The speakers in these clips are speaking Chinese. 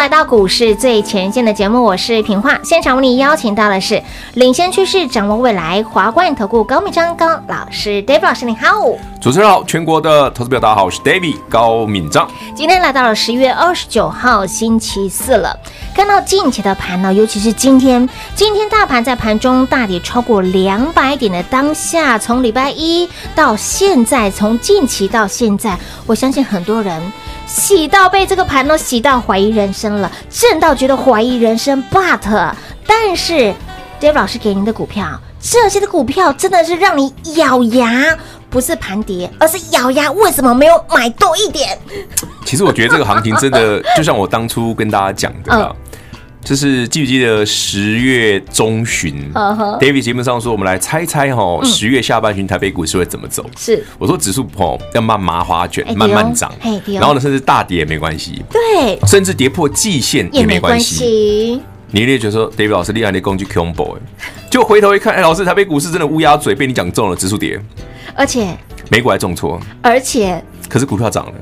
来到股市最前线的节目，我是平化。现场为你邀请到的是领先趋势、掌握未来华冠投顾高敏章高老师，David 老师你好。主持人好，全国的投资表大家好，我是 David 高敏章。今天来到了十一月二十九号星期四了，看到近期的盘呢，尤其是今天，今天大盘在盘中大跌超过两百点的当下，从礼拜一到现在，从近期到现在，我相信很多人。洗到被这个盘都洗到怀疑人生了，震到觉得怀疑人生。But，但是 David 老师给您的股票，这些的股票真的是让你咬牙，不是盘跌，而是咬牙。为什么没有买多一点？其实我觉得这个行情真的就像我当初跟大家讲的。嗯就是记不记得十月中旬、uh huh.，David 节目上说，我们来猜猜哈，十月下半旬台北股市会怎么走？是，我说指数哦要慢麻花卷，慢慢涨，然后呢，甚至大跌也没关系，对，甚至跌破季线也没关系。你一定觉得说，David 老师厉害的工具 combo，就回头一看，哎，老师台北股市真的乌鸦嘴，被你讲中了，指数跌，而且。美股还重挫，而且。可是股票涨了，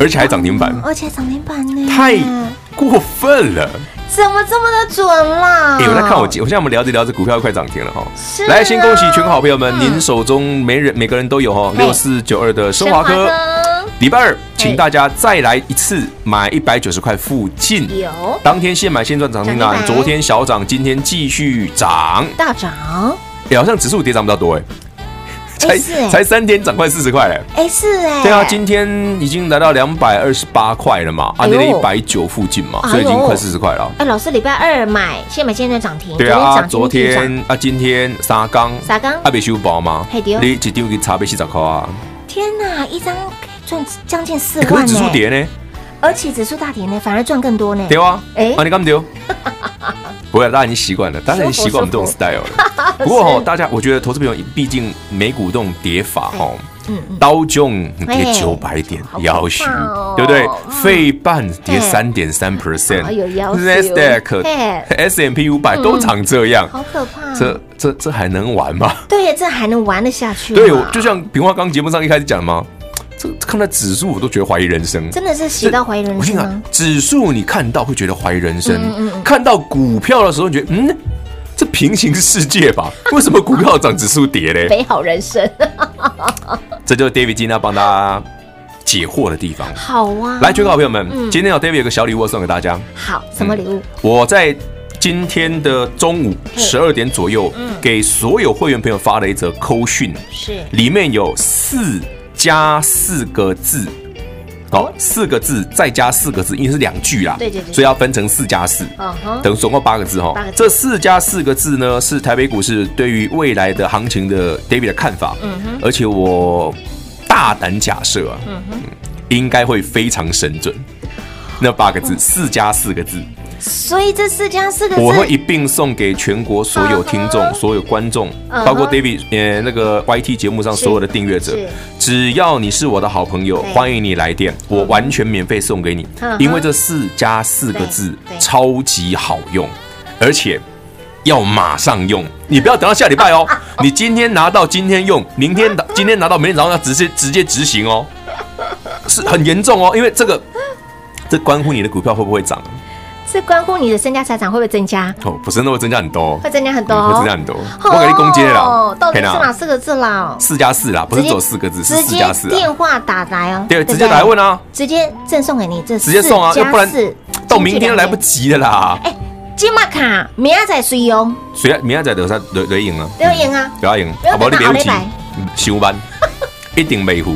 而且还涨停板，而且涨停板呢，太过分了。怎么这么的准啦？哎，我在看我，我现在我们聊着聊着，股票快涨停了哈。是，来先恭喜全国好朋友们，您手中每人每个人都有哈六四九二的升华科。礼拜二，请大家再来一次买一百九十块附近，有当天现买现赚涨停板，昨天小涨，今天继续涨，大涨。哎，好像指数跌涨比较多哎。才才三天涨快四十块嘞！哎，是哎，对啊，今天已经来到两百二十八块了嘛，啊，那一百九附近嘛，所以已经快四十块了。哎，老师，礼拜二买，先买现在涨停。对啊，昨天啊，今天三刚三刚还没收包吗？你一丢给差别四十块啊！天哪，一张赚将近四万呢！可是指数跌呢？而且指数大跌呢，反而赚更多呢。丢啊！哎，啊，你干嘛丢？不会，大家已经习惯了，大家已经习惯我们这种 style 了。不过哈，大家我觉得投资朋友毕竟美股这种跌法哈，道琼跌九百点，要死，对不对？费半跌三点三 percent，Nasdaq，S M P 五百都长这样，好可怕！这这这还能玩吗？对，这还能玩得下去？对，就像平花刚节目上一开始讲的吗？这看到指数我都觉得怀疑人生，真的是洗到怀疑人生吗？指数你看到会觉得怀疑人生，看到股票的时候你觉得嗯，这平行世界吧？为什么股票涨，指数跌嘞？美好人生，这就是 David 今天要帮大家解惑的地方。好啊，来，全国好朋友们，今天有 David 有个小礼物送给大家。好，什么礼物？我在今天的中午十二点左右，给所有会员朋友发了一则扣讯，是里面有四。加四个字，哦，四个字再加四个字，因为是两句啦，对对对，所以要分成四加四，等总共八个字哈。这四加四个字呢，是台北股市对于未来的行情的 David 的看法，嗯哼，而且我大胆假设啊，嗯哼，应该会非常神准。那八个字，四加四个字。所以这四加四个字，我会一并送给全国所有听众、uh huh. 所有观众，包括 David 呃那个 YT 节目上所有的订阅者，只要你是我的好朋友，对欢迎你来电，我完全免费送给你，uh huh. 因为这四加四个字超级好用，而且要马上用，你不要等到下礼拜哦，你今天拿到今天用，明天今天拿到明天早上要直接直接执行哦，是很严重哦，因为这个这关乎你的股票会不会涨。是关乎你的身家财产会不会增加？哦，不是，那会增加很多，会增加很多，会增加很多。我给你攻击了，哦，到底是哪四个字啦？四加四啦，不是走四个字，是四加四。电话打来哦，对，直接打来问啊，直接赠送给你这直接送啊，要不然到明天来不及了啦。哎，金马卡明仔载谁用，谁明仔载得啥？得得赢啊，得赢啊，得赢，好不好？你别急，上班 一定没糊。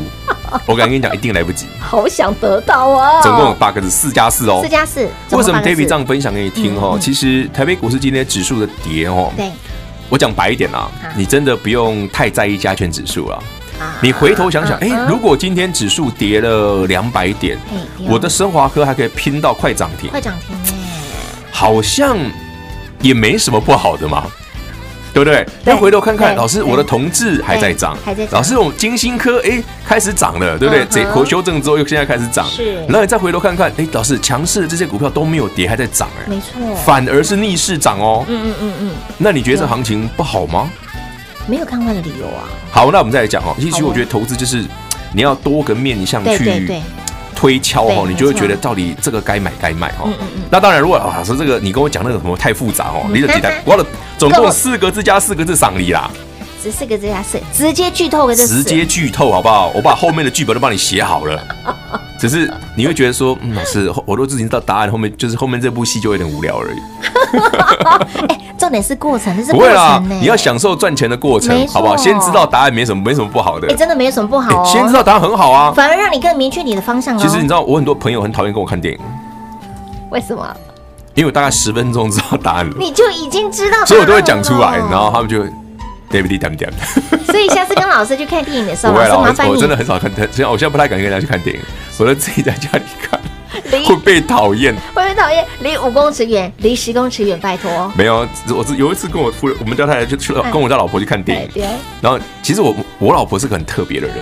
我敢跟你讲，一定来不及。好想得到啊！总共有八个字，四加四哦。四加四。为什么 David 这样分享给你听哦？其实台北股市今天指数的跌哦，对，我讲白一点啊，你真的不用太在意加权指数了。你回头想想，哎，如果今天指数跌了两百点，我的升华科还可以拼到快涨停，快涨停，好像也没什么不好的嘛。对不对？对要回头看看，老师，我的同志还在涨，还在涨老师，我们金星科哎开始涨了，对不对？这口修正之后又现在开始涨，是然后你再回头看看，哎，老师，强势的这些股票都没有跌，还在涨，哎，没错，反而是逆势涨哦。嗯嗯嗯嗯，那你觉得这行情不好吗？没有看坏的理由啊。好，那我们再来讲哦。其实我觉得投资就是你要多个面向去对对对，推敲哦，你就会觉得到底这个该买该卖哦嗯嗯嗯。那当然，如果老师这个你跟我讲那个什么太复杂哦，你的几台，我的 总共四个字加四个字赏你啦，十四个字加四，直接剧透直接剧透好不好？我把后面的剧本都帮你写好了，只是你会觉得说，嗯，老师，我都已经知道答案，后面就是后面这部戏就有点无聊而已。哎，重点是过程，这是不会啦。你要享受赚钱的过程好不好？先知道答案没什么，没什么不好的哎，。真的没有什么不好先知道答案很好啊。反而让你更明确你的方向哦。其实你知道，我很多朋友很讨厌跟我看电影，为什么？因为我大概十分钟知道答案了，你就已经知道所以我都会讲出来，然后他们就 David 点点。所以下次跟老师去看电影的时候，老师麻烦你我我真的很少看，现在我现在不太敢跟人家去看电影，我都自己在家里看，离会被讨厌。会被讨厌？离五公尺远，离十公尺远，拜托。没有，我是有一次跟我夫人，我们家太太就去了，哎跟我家老婆去看电影，对然后其实我我老婆是个很特别的人，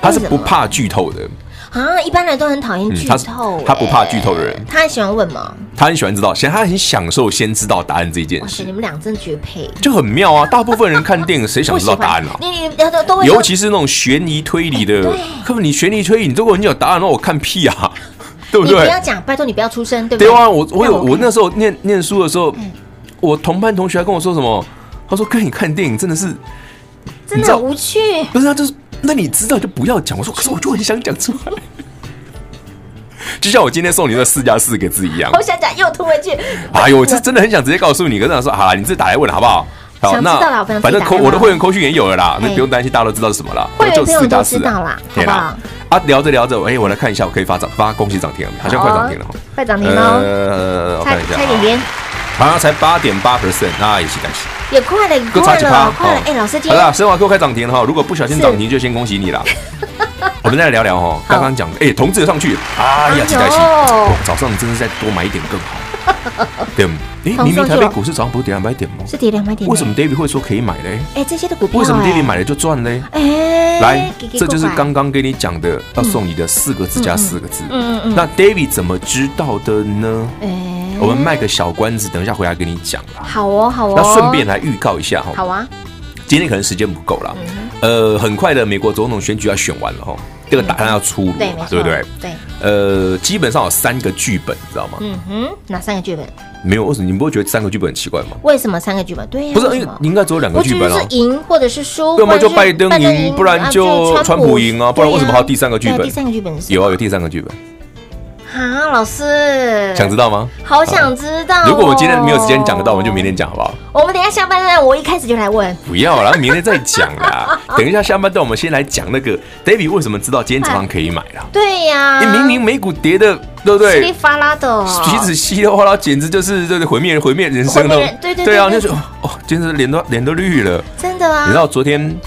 她是不怕剧透的，啊，一般人都很讨厌剧嗯他是透，他不怕剧透的人哎他很喜欢问嘛。他很喜欢知道，现在她很享受先知道答案这件哇塞，事你，们俩真绝配。就很妙啊。大部分人看电影 谁想知道答案啊？你你都都尤其是那种悬疑推理的对，根本你悬疑推理，你如果你有答案，那我看屁啊，对不对你不？要讲，拜托你不要出声，对不对？对啊，我我有我那时候念念书的时候嗯，我同班同学还跟我说什么？他说跟你看电影真的是真的无趣。不是他就是那你知道就不要讲。我说可是我就很想讲出来，就像我今天送你的四加四个字一样我。想讲，又吐回去。哎呦，我是真的很想直接告诉你，可是想说好啦，你自己打来问好不好？好，那反正扣我的会员扣讯也有了啦，那不用担心，大家都知道是什么了。会员就朋友都四加四知道啦对好不好啦。啊，聊着聊着，哎，我来看一下，我可以发涨发恭喜涨停了，好像快涨停了。快涨停了！呃，我看一下啊，差一点点，好像才八点八 percent，那也是感谢。也快了，快了，快了！哎，老师好啦，生华科开涨停了哈，如果不小心涨停，就先恭喜你啦。我们再来聊聊哈，刚刚讲的，哎，同志上去，哎呀，期待期，早上真是再多买一点更好，对吗？哎，明明台北股市早上不是跌两百点吗？是跌两百点，为什么 David 会说可以买嘞？哎，这些的股票，为什么哎 David 买了就赚嘞？哎，来给，给这就是刚刚跟你讲的，要送你的四个字加四个字。嗯嗯嗯，那 David 怎么知道的呢？哎，我们卖个小关子，等一下回来跟你讲啦。好哦，好哦，那顺便来预告一下哈，好啊，今天可能时间不够了，嗯呃，很快的美国总统选举要选完了哈，这个答案要出炉对，不对？对，呃，基本上有三个剧本，你知道吗？嗯哼，哪三个剧本？没有，为什么你不会觉得三个剧本很奇怪吗？为什么三个剧本？对呀，不是，应该只有两个剧本啊。赢或者是输，要么就拜登赢，不然就啊川普赢啊，不然为什么还有第三个剧本第？三个剧本是有啊，有第三个剧本，啊，老师想知道吗？好想知道哦。如果我们今天没有时间讲得到，我们就明天讲好不好？我们等一下下半段，我一开始就来问。不要啦，明天再讲啦。等一下下半段，我们先来讲那个 David 为什么知道今天早上可以买啦？对呀，你明明美股跌的，对不稀里哗啦的哦，鼻子稀里哗啦，简直就是这个毁灭毁灭人生毁灭了人。对对对啊，对那就哦，真是脸都脸都绿了。真的啊。你知道昨天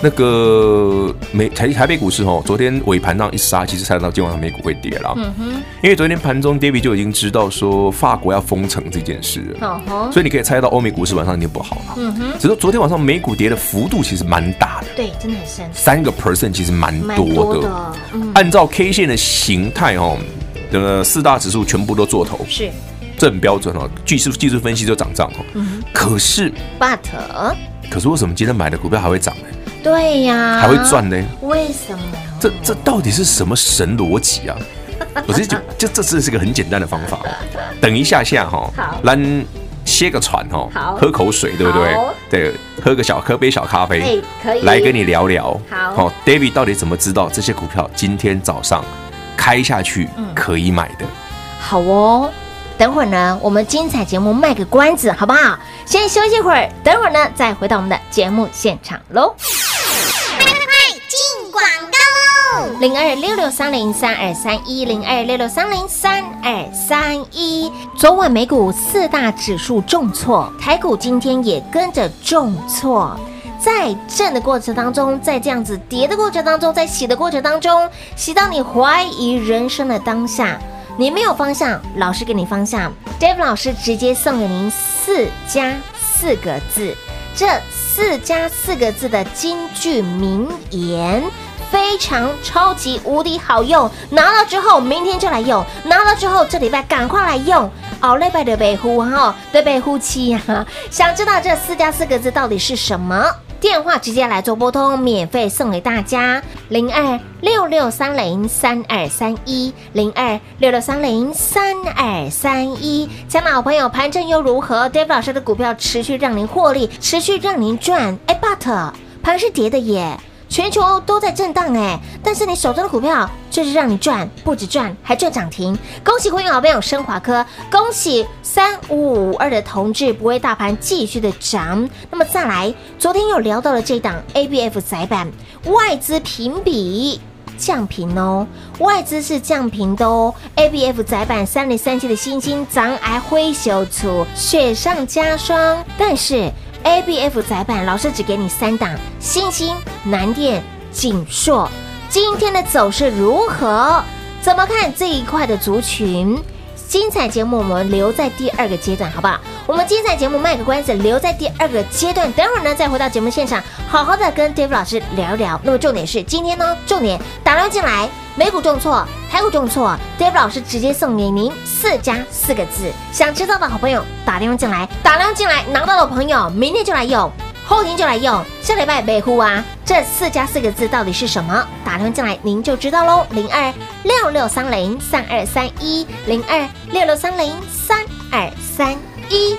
那个美台台北股市哦，昨天尾盘上一杀，其实猜得到今晚上美股会跌了。嗯哼，因为昨天盘中 David 就已经知道说法国要封城这件事了，所以你可以猜到欧美股市晚上一定不好了。嗯哼，只是昨天晚上美股跌的幅度其实蛮大的，对，真的很深，三个 percent 其实蛮蛮多的。多的，嗯，按照 K 线的形态哦，呃，四大指数全部都做头，是这很标准哦。技术技术分析就涨涨哦。嗯可是，but，可是为什么今天买的股票还会涨呢？对呀，还会赚呢？为什么？这这到底是什么神逻辑啊？我直接就就这这是个很简单的方法。等一下下哈好，咱歇个喘哈好，喝口水，对不对好？对，喝个小喝杯小咖啡哎，可以来跟你聊聊。好哦，David 到底怎么知道这些股票今天早上开下去可以买的？好哦。等会儿呢，我们精彩节目卖个关子，好不好？先休息一会儿，等会儿呢再回到我们的节目现场喽。广告喽！零二六六三零三二三一零二六六三零三二三一。昨晚美股四大指数重挫，台股今天也跟着重挫。在震的过程当中，在这样子跌的过程当中，在洗的过程当中，洗到你怀疑人生的当下，你没有方向，老师给你方向，Dave 老师直接送给您四加四个字，这四加四个字的金句名言。非常超级无敌好用，拿到之后明天就来用，拿到之后这礼拜赶快来用，哦，礼拜的北呼哈，对北呼七哈，想知道这四加四个字到底是什么？电话直接来做拨通，免费送给大家零二六六三零三二三一零二六六三零三二三一。亲爱的好朋友，盘正又如何？David 老师的股票持续让您获利，持续让您赚。哎，but 盘是跌的耶。全球都在震荡哎，但是你手中的股票就是让你赚，不止赚，还赚涨停。恭喜会员好朋友升华科，恭喜三五五二的同志不为大盘继续的涨。那么再来，昨天又聊到了这档 ABF 载板，外资评比降评哦，外资是降评的哦。ABF 载板三零三七的欣兴涨还挥手出雪上加霜，但是。A B F 载板，老师只给你三档：欣兴、南电、景硕。今天的走势如何？怎么看这一块的族群？精彩节目我们留在第二个阶段，好不好？我们精彩节目卖个关子，留在第二个阶段。等会儿呢，再回到节目现场，好好的跟 Dave 老师聊一聊。那么重点是今天呢，重点打量进来。美股重挫，台股重挫，Dave 老师直接送给您四加四个字，想知道的好朋友打电话进来，打电话进来拿到的朋友明天就来用，后天就来用，下礼拜北呼啊，这四加四个字到底是什么？打电话进来您就知道喽，零二六六三零三二三一，零二六六三零三二三一。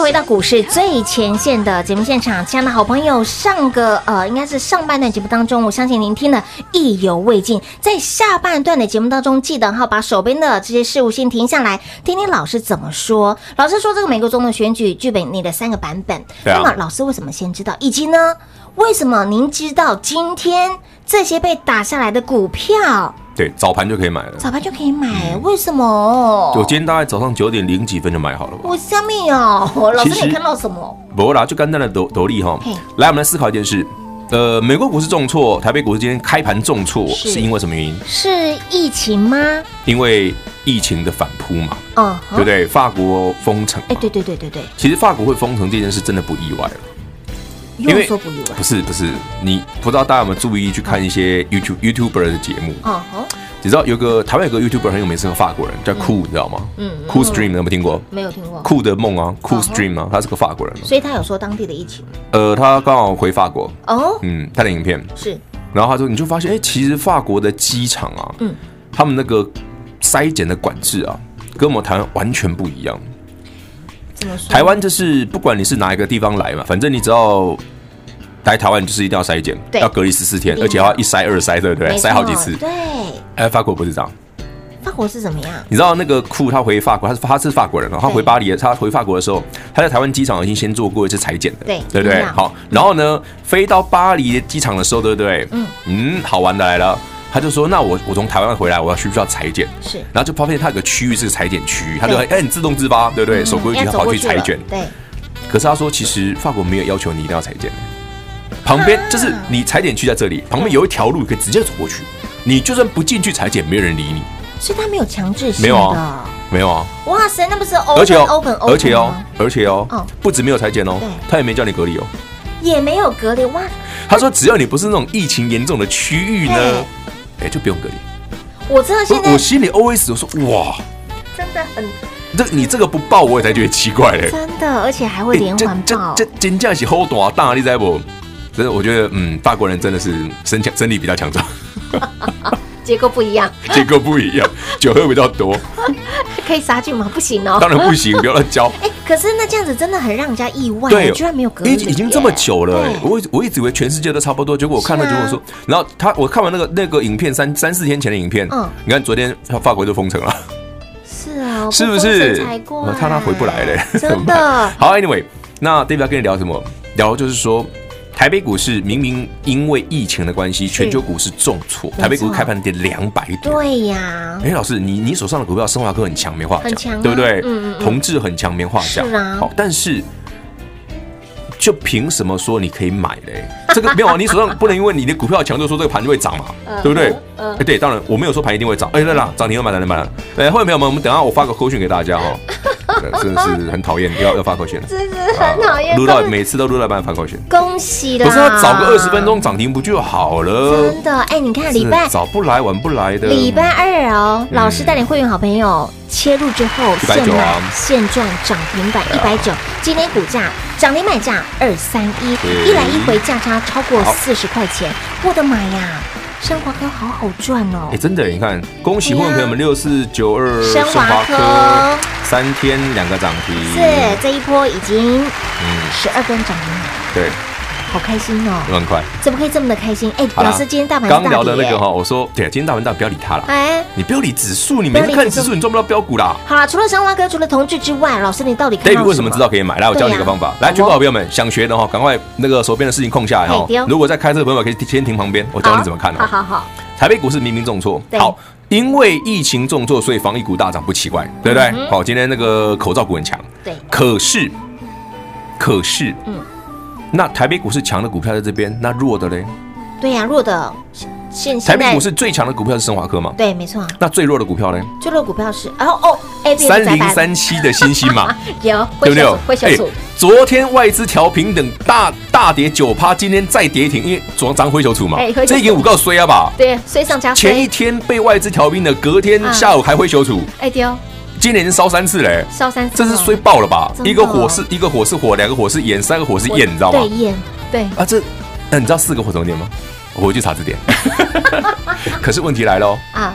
回到股市最前线的节目现场，亲爱的好朋友，上个呃应该是上半段节目当中，我相信您听的意犹未尽，在下半段的节目当中，记得哈把手边的这些事务先停下来，听听老师怎么说。老师说这个美国总统选举剧本你的三个版本，啊、那么老师为什么先知道？以及呢，为什么您知道今天这些被打下来的股票？对，早盘就可以买了，早盘就可以买，嗯、为什么？我今天大概早上九点零几分就买好了。我下面哦，老师你看到什么？不啦，就简单的斗斗笠哈。来，我们来思考一件事。呃，美国股市重挫，台北股市今天开盘重挫，是，是因为什么原因？是疫情吗？因为疫情的反扑嘛。嗯，对不对？法国封城。哎，对对对对对。其实法国会封城这件事真的不意外了。因为说不是不是，你不知道大家有没有注意去看一些 YouTube YouTuber 的节目？哦哦，你知道有个台湾有个 YouTuber 很有名，是个法国人，叫酷，你知道吗？嗯，Cool Stream 有没有听过？没有听过。酷的梦啊，Cool Stream 啊，他是个法国人。所以他有说当地的疫情。呃，他刚好回法国。哦。嗯，他的影片是。然后他说，你就发现，哎，其实法国的机场啊，嗯，他们那个筛检的管制啊，跟我们台湾完全不一样。怎么说？台湾就是不管你是哪一个地方来嘛，反正你只要。来台湾就是一定要筛检，要隔离十四天，而且要一筛二筛，对不对？筛好几次。对。哎，法国不是这样。法国是怎么样？你知道那个库他回法国，他是他是法国人哦。他回巴黎，他回法国的时候，他在台湾机场已经先做过一次裁剪的，对对不对？好，然后呢，飞到巴黎机场的时候，对不对？嗯嗯，好玩的来了，他就说：“那我我从台湾回来，我要需不需要裁剪？”是。然后就发现他有个区域是裁剪区域，他就哎，你自动自发，对不对？守规矩，他跑去裁剪。对。可是他说，其实法国没有要求你一定要采检。旁边就是你踩点区在这里，旁边有一条路可以直接走过去。你就算不进去裁剪，没有人理你。所以他没有强制性的，没有啊，没有啊。哇塞，那不是 open 而且 open open 而且哦，而且哦，不止没有裁剪哦，他也没叫你隔离哦，也没有隔离哇。他说只要你不是那种疫情严重的区域呢，哎，就不用隔离。我真的现在，我心里 OS 我说哇，真的很，这你这个不报我也才觉得奇怪嘞。真的，而且还会连环报，这真正是好大大，你知不？真的，我觉得，嗯，法国人真的是身强，身体比较强壮，结构不一样，结构不一样，酒喝比较多，可以杀菌吗？不行哦，当然不行，不要乱教。哎，可是那这样子真的很让人家意外，对，居然没有隔离，已经这么久了，我我一直以为全世界都差不多，结果我看了结果说，然后他我看完那个那个影片三三四天前的影片，嗯，你看昨天法国就封城了，是啊，是不是？我看他回不来了，真的。好，Anyway，那 David 要跟你聊什么？聊就是说，台北股市明明因为疫情的关系，全球股市重挫，台北股市开盘跌两百点。对呀，哎，老师，你你手上的股票，生华科很强，没话讲，对不对？嗯嗯，同志很强，没话讲。是啊，好，但是就凭什么说你可以买嘞？这个没有啊，你手上 不能因为你的股票强，就说这个盘就会涨嘛，对不对？哎，对，当然我没有说盘一定会涨。哎，对了，涨停要买，涨停买了。哎，后面朋友们，我们等下我发个扣讯给大家哈。真的是很讨厌，要要发口讯，真是很讨厌。录到每次都录到半发口讯，恭喜了。不是要早个二十分钟涨停不就好了？真的，哎，你看礼拜早不来晚不来的，礼拜二哦，老师带领会员好朋友切入之后，现买现赚涨停板一百九，今天股价涨停买价二三一，一来一回价差超过四十块钱，我的妈呀！生华科好好赚哦！哎，真的，你看，恭喜会员朋友们六四九二升华科。三天两个涨停，是这一波已经嗯。十二根涨停。了，对。好开心哦，很快，怎么可以这么的开心？哎，老师，今天大盘刚聊的那个哈，我说对，今天大盘大不要理他了，哎，你不要理指数，你每次看指数你赚不到标股啦。好了，除了生华哥，除了同志之外，老师你到底可以为什么知道可以买？来，我教你一个方法，来，全国好朋友们想学的哈，赶快那个手边的事情空下来哈。如果在开车的朋友可以先停旁边，我教你怎么看。好好好，台北股市明明重挫，好，因为疫情重挫，所以防疫股大涨不奇怪，对不对？好，今天那个口罩股很强，对，可是，可是，嗯。那台北股市强的股票在这边，那弱的嘞？对呀，弱的。现台北股市最强的股票是升华科吗？对，没错。那最弱的股票呢？最弱股票是哦哦，三零三七的新兴嘛，有对不对？会小组。昨天外资调平等大大跌九趴，今天再跌停，因为昨涨灰球组嘛。这一点五告衰啊吧？对，衰上加前一天被外资调平的，隔天下午还灰球组。哎丢。今年已经烧三次嘞，烧三次，这是衰爆了吧？一个火是一个火是火，两个火是炎，三个火是焰，你知道吗？对，焰，对。啊，这，那你知道四个火怎么念吗？我回去查字典。可是问题来了啊，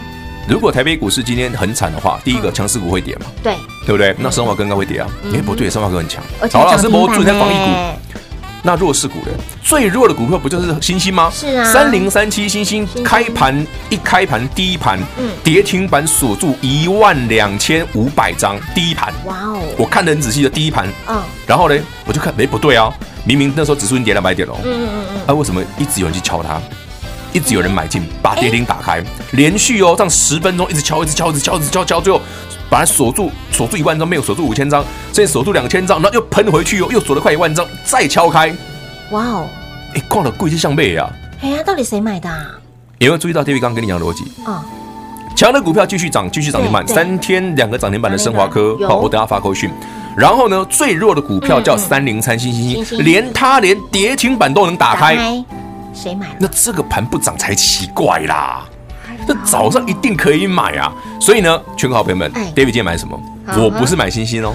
如果台北股市今天很惨的话，第一个强势股会跌嘛？对，对不对？那生化科应该会跌啊？哎，不对，生化科很强。好，老师，我做在防疫股。那弱势股呢？最弱的股票不就是星星吗？是啊，三零三七星星开盘一开盘第一盘，嗯，跌停板锁住一万两千五百张，第一盘，哇哦，我看得很仔细的第一盘，嗯，然后呢，我就看，哎，不对啊，明明那时候指数已经跌两百点了，嗯嗯嗯，啊，为什么一直有人去敲它？一直有人买进，把跌停打开，连续哦，这样十分钟一直敲，一直敲，一直敲，一直敲，敲，最后把它锁住，锁住一万张，没有锁住五千张，现在锁住两千张，然后又喷回去哦，又锁了快一万张，再敲开，哇哦，哎，挂了贵是像背啊，哎呀，到底谁买的？有没有注意到 David 刚刚跟你讲的逻辑？哦，强的股票继续涨，继续涨停板，三天两个涨停板的升华科，好，我等下发口讯。然后呢，最弱的股票叫三零三星星星，连它连跌停板都能打开。谁买的？那这个盘不涨才奇怪啦！这早上一定可以买啊！所以呢，全国好朋友们，David 今天买什么？我不是买星星哦，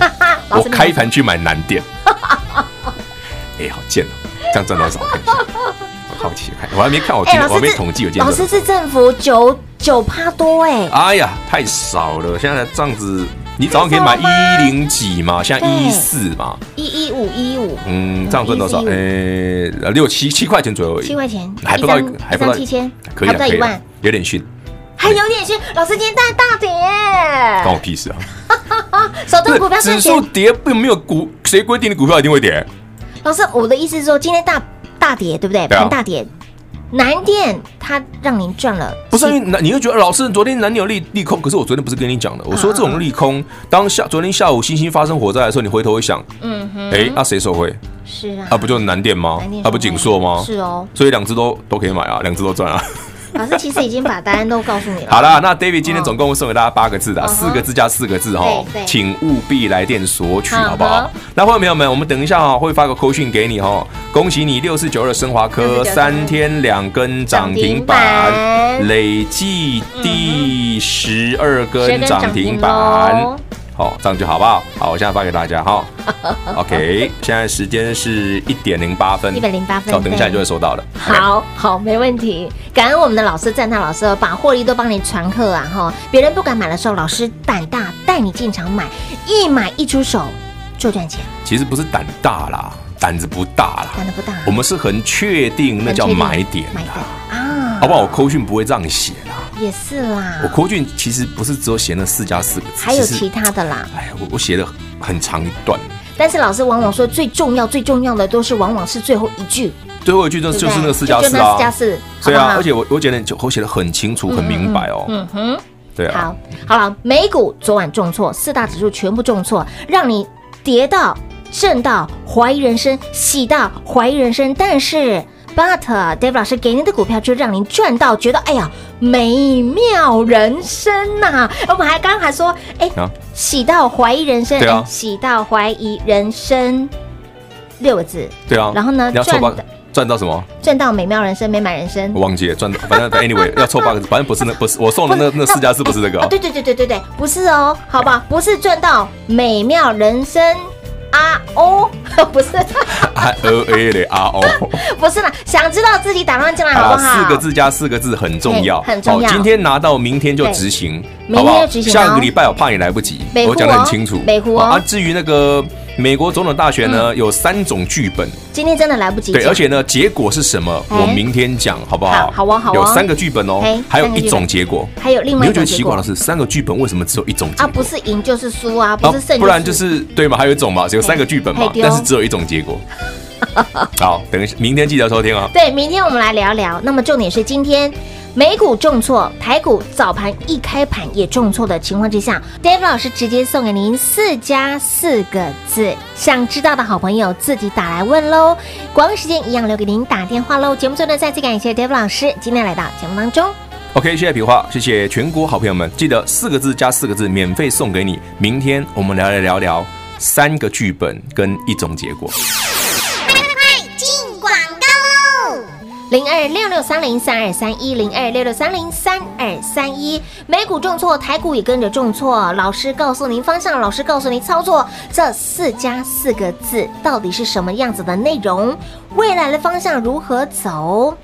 我开盘去买南电。哎，好贱哦！这样赚多少？我好奇看，我还没看，我今天我还没统计，我今天老师是政府九九趴多哎！哎呀，太少了！现在这样子。你早上可以买一零几嘛，现在一四嘛，一一五一五，嗯，这样赚多少？呃，六七七块钱左右而已，七块钱还不到，还不到七千，可以，可以，有点逊，还有点逊。老师今天大大跌，关我屁事啊！手动股票指数跌并没有股，谁规定的股票一定会跌？老师，我的意思是说，今天大大跌，对不对？盘大跌。南电它让您赚了，不是因为，你又觉得老师昨天南电有利利空，可是我昨天不是跟你讲的，我说这种利空，当下昨天下午星星发生火灾的时候，你回头会想，嗯哼，哎，那谁受惠？是啊，啊不就是南电吗？啊不景硕吗？是哦，所以两只都都可以买啊，两只都赚啊。老师其实已经把答案都告诉你了。好了，那 David 今天总共会送给大家八个字的，四个字加四个字哈，请务必来电索取，好不好？那朋友们，我们等一下哈会发个扣讯给你哈，恭喜你六四九二升华科三天两根涨停板，累计第十二根涨停板。好，这样就好不好？好，我现在发给大家哈。OK，现在时间是一点零八分，一百零八分，好，等一下就会收到了。好好，没问题。感恩我们的老师，赞叹老师把获利都帮你传课啊哈！别人不敢买的时候，老师胆大带你进场买，一买一出手就赚钱。其实不是胆大啦，胆子不大啦，胆子不大。我们是很确定那叫买点买点啊，好不好？我扣讯不会这样写啦。也是啦，我郭俊其实不是只有写那四加四个字，还有其他的啦。哎呀，我我写的很长一段。但是老师往往说最重要、最重要的都是往往是最后一句。最后一句就就是那个四加四啊，四加四。对啊，而且我我觉得我写的很清楚、很明白哦。嗯哼，对啊。好，好了，美股昨晚重挫，四大指数全部重挫，让你跌到、震到、怀疑人生，喜到怀疑人生，但是。But David 老师给您的股票就让您赚到，觉得哎呀美妙人生呐、啊！我们还刚刚还说，哎，啊、喜到怀疑人生，对啊，喜到怀疑人生六个字，对啊。然后呢，赚到赚到什么？赚到美妙人生，美满人生。我忘记了，赚到反正 anyway 要凑八个字，反正不是那不是我送的那那四家是不是这个、哦？对对对对对对，不是哦，好吧，不是赚到美妙人生。啊哦，不是，I O A 的啊哦，不是啦，想知道自己打算进来好不好？四个字加四个字很重要，很重要。今天拿到，明天就执行，明天就执行。下个礼拜我怕你来不及，我讲的很清楚。北湖啊，至于那个。美国总统大选呢，有三种剧本。今天真的来不及。对，而且呢，结果是什么？我明天讲，好不好？好啊，好啊。有三个剧本哦，还有一种结果，还有另外一种。你会觉得奇怪的是，三个剧本为什么只有一种？啊，不是赢就是输啊，不是胜。不然就是对嘛？还有一种嘛，有三个剧本嘛，但是只有一种结果。好，等一下，明天记得收听哦。对，明天我们来聊聊。那么重点是今天。美股重挫，台股早盘一开盘也重挫的情况之下，Dave 老师直接送给您四加四个字，想知道的好朋友自己打来问喽。广告时间一样留给您打电话喽。节目最后，再次感谢 Dave 老师今天来到节目当中。OK，谢谢平花，谢谢全国好朋友们，记得四个字加四个字免费送给你。明天我们聊来聊聊三个剧本跟一种结果。零二六六三零三二三一零二六六三零三二三一，美股重挫，台股也跟着重挫。老师告诉您方向，老师告诉您操作，这四加四个字到底是什么样子的内容？未来的方向如何走？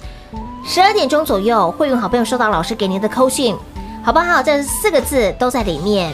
十二点钟左右，会用好朋友收到老师给您的扣讯，好不好？这四个字都在里面，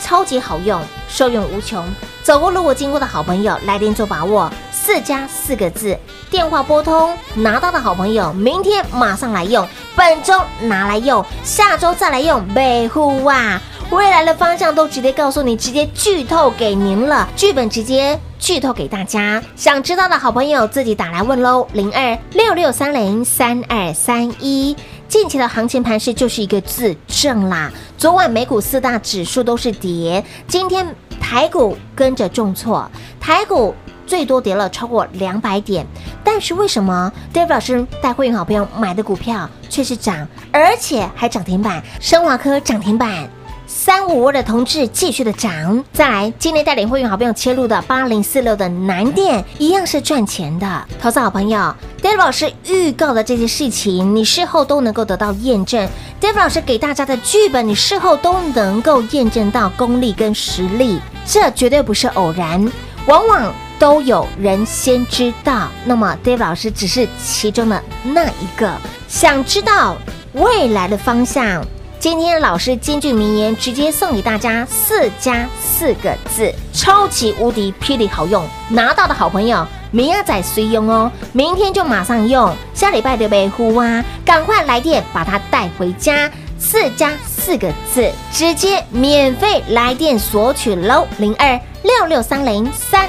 超级好用，受用无穷。走过路过经过的好朋友，来电做把握。四加四个字，电话拨通拿到的好朋友，明天马上来用，本周拿来用，下周再来用，北呼哇！未来的方向都直接告诉你，直接剧透给您了，剧本直接剧透给大家。想知道的好朋友自己打来问喽，零二六六三零三二三一。近期的行情盘势就是一个字正啦。昨晚美股四大指数都是跌，今天台股跟着重挫，台股最多跌了超过两百点。但是为什么 David 老师带会员好朋友买的股票却是涨，而且还涨停板？升华科涨停板。三五二的同志继续的涨，再来，今天带领会员好朋友切入的八零四六的南电，一样是赚钱的。投资好朋友，David 老师预告的这些事情，你事后都能够得到验证。David 老师给大家的剧本，你事后都能够验证到功力跟实力，这绝对不是偶然，往往都有人先知道。那么 David 老师只是其中的那一个，想知道未来的方向。今天老师金句名言直接送给大家四加四个字，超级无敌霹雳好用，拿到的好朋友明仔载随用。哦，明天就马上用，下礼拜就被呼啊，赶快来电把它带回家，四加四个字，直接免费来电索取喽，零二六六三零三